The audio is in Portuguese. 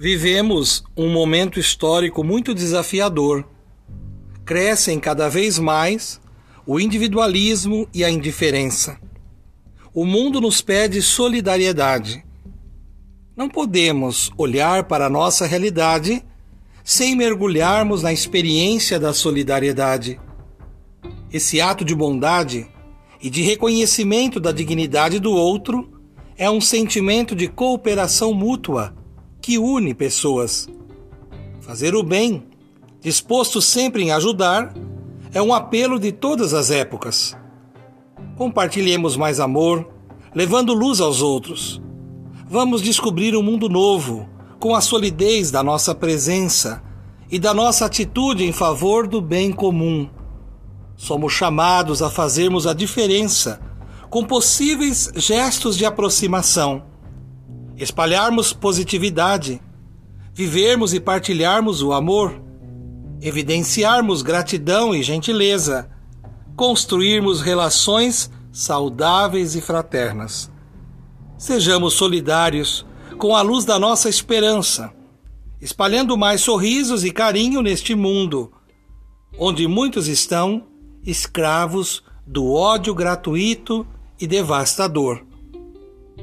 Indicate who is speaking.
Speaker 1: Vivemos um momento histórico muito desafiador. Crescem cada vez mais o individualismo e a indiferença. O mundo nos pede solidariedade. Não podemos olhar para a nossa realidade sem mergulharmos na experiência da solidariedade. Esse ato de bondade e de reconhecimento da dignidade do outro é um sentimento de cooperação mútua que une pessoas. Fazer o bem, disposto sempre em ajudar, é um apelo de todas as épocas. Compartilhemos mais amor, levando luz aos outros. Vamos descobrir um mundo novo, com a solidez da nossa presença e da nossa atitude em favor do bem comum. Somos chamados a fazermos a diferença com possíveis gestos de aproximação espalharmos positividade, vivermos e partilharmos o amor, evidenciarmos gratidão e gentileza, construirmos relações saudáveis e fraternas. Sejamos solidários com a luz da nossa esperança, espalhando mais sorrisos e carinho neste mundo, onde muitos estão escravos do ódio gratuito e devastador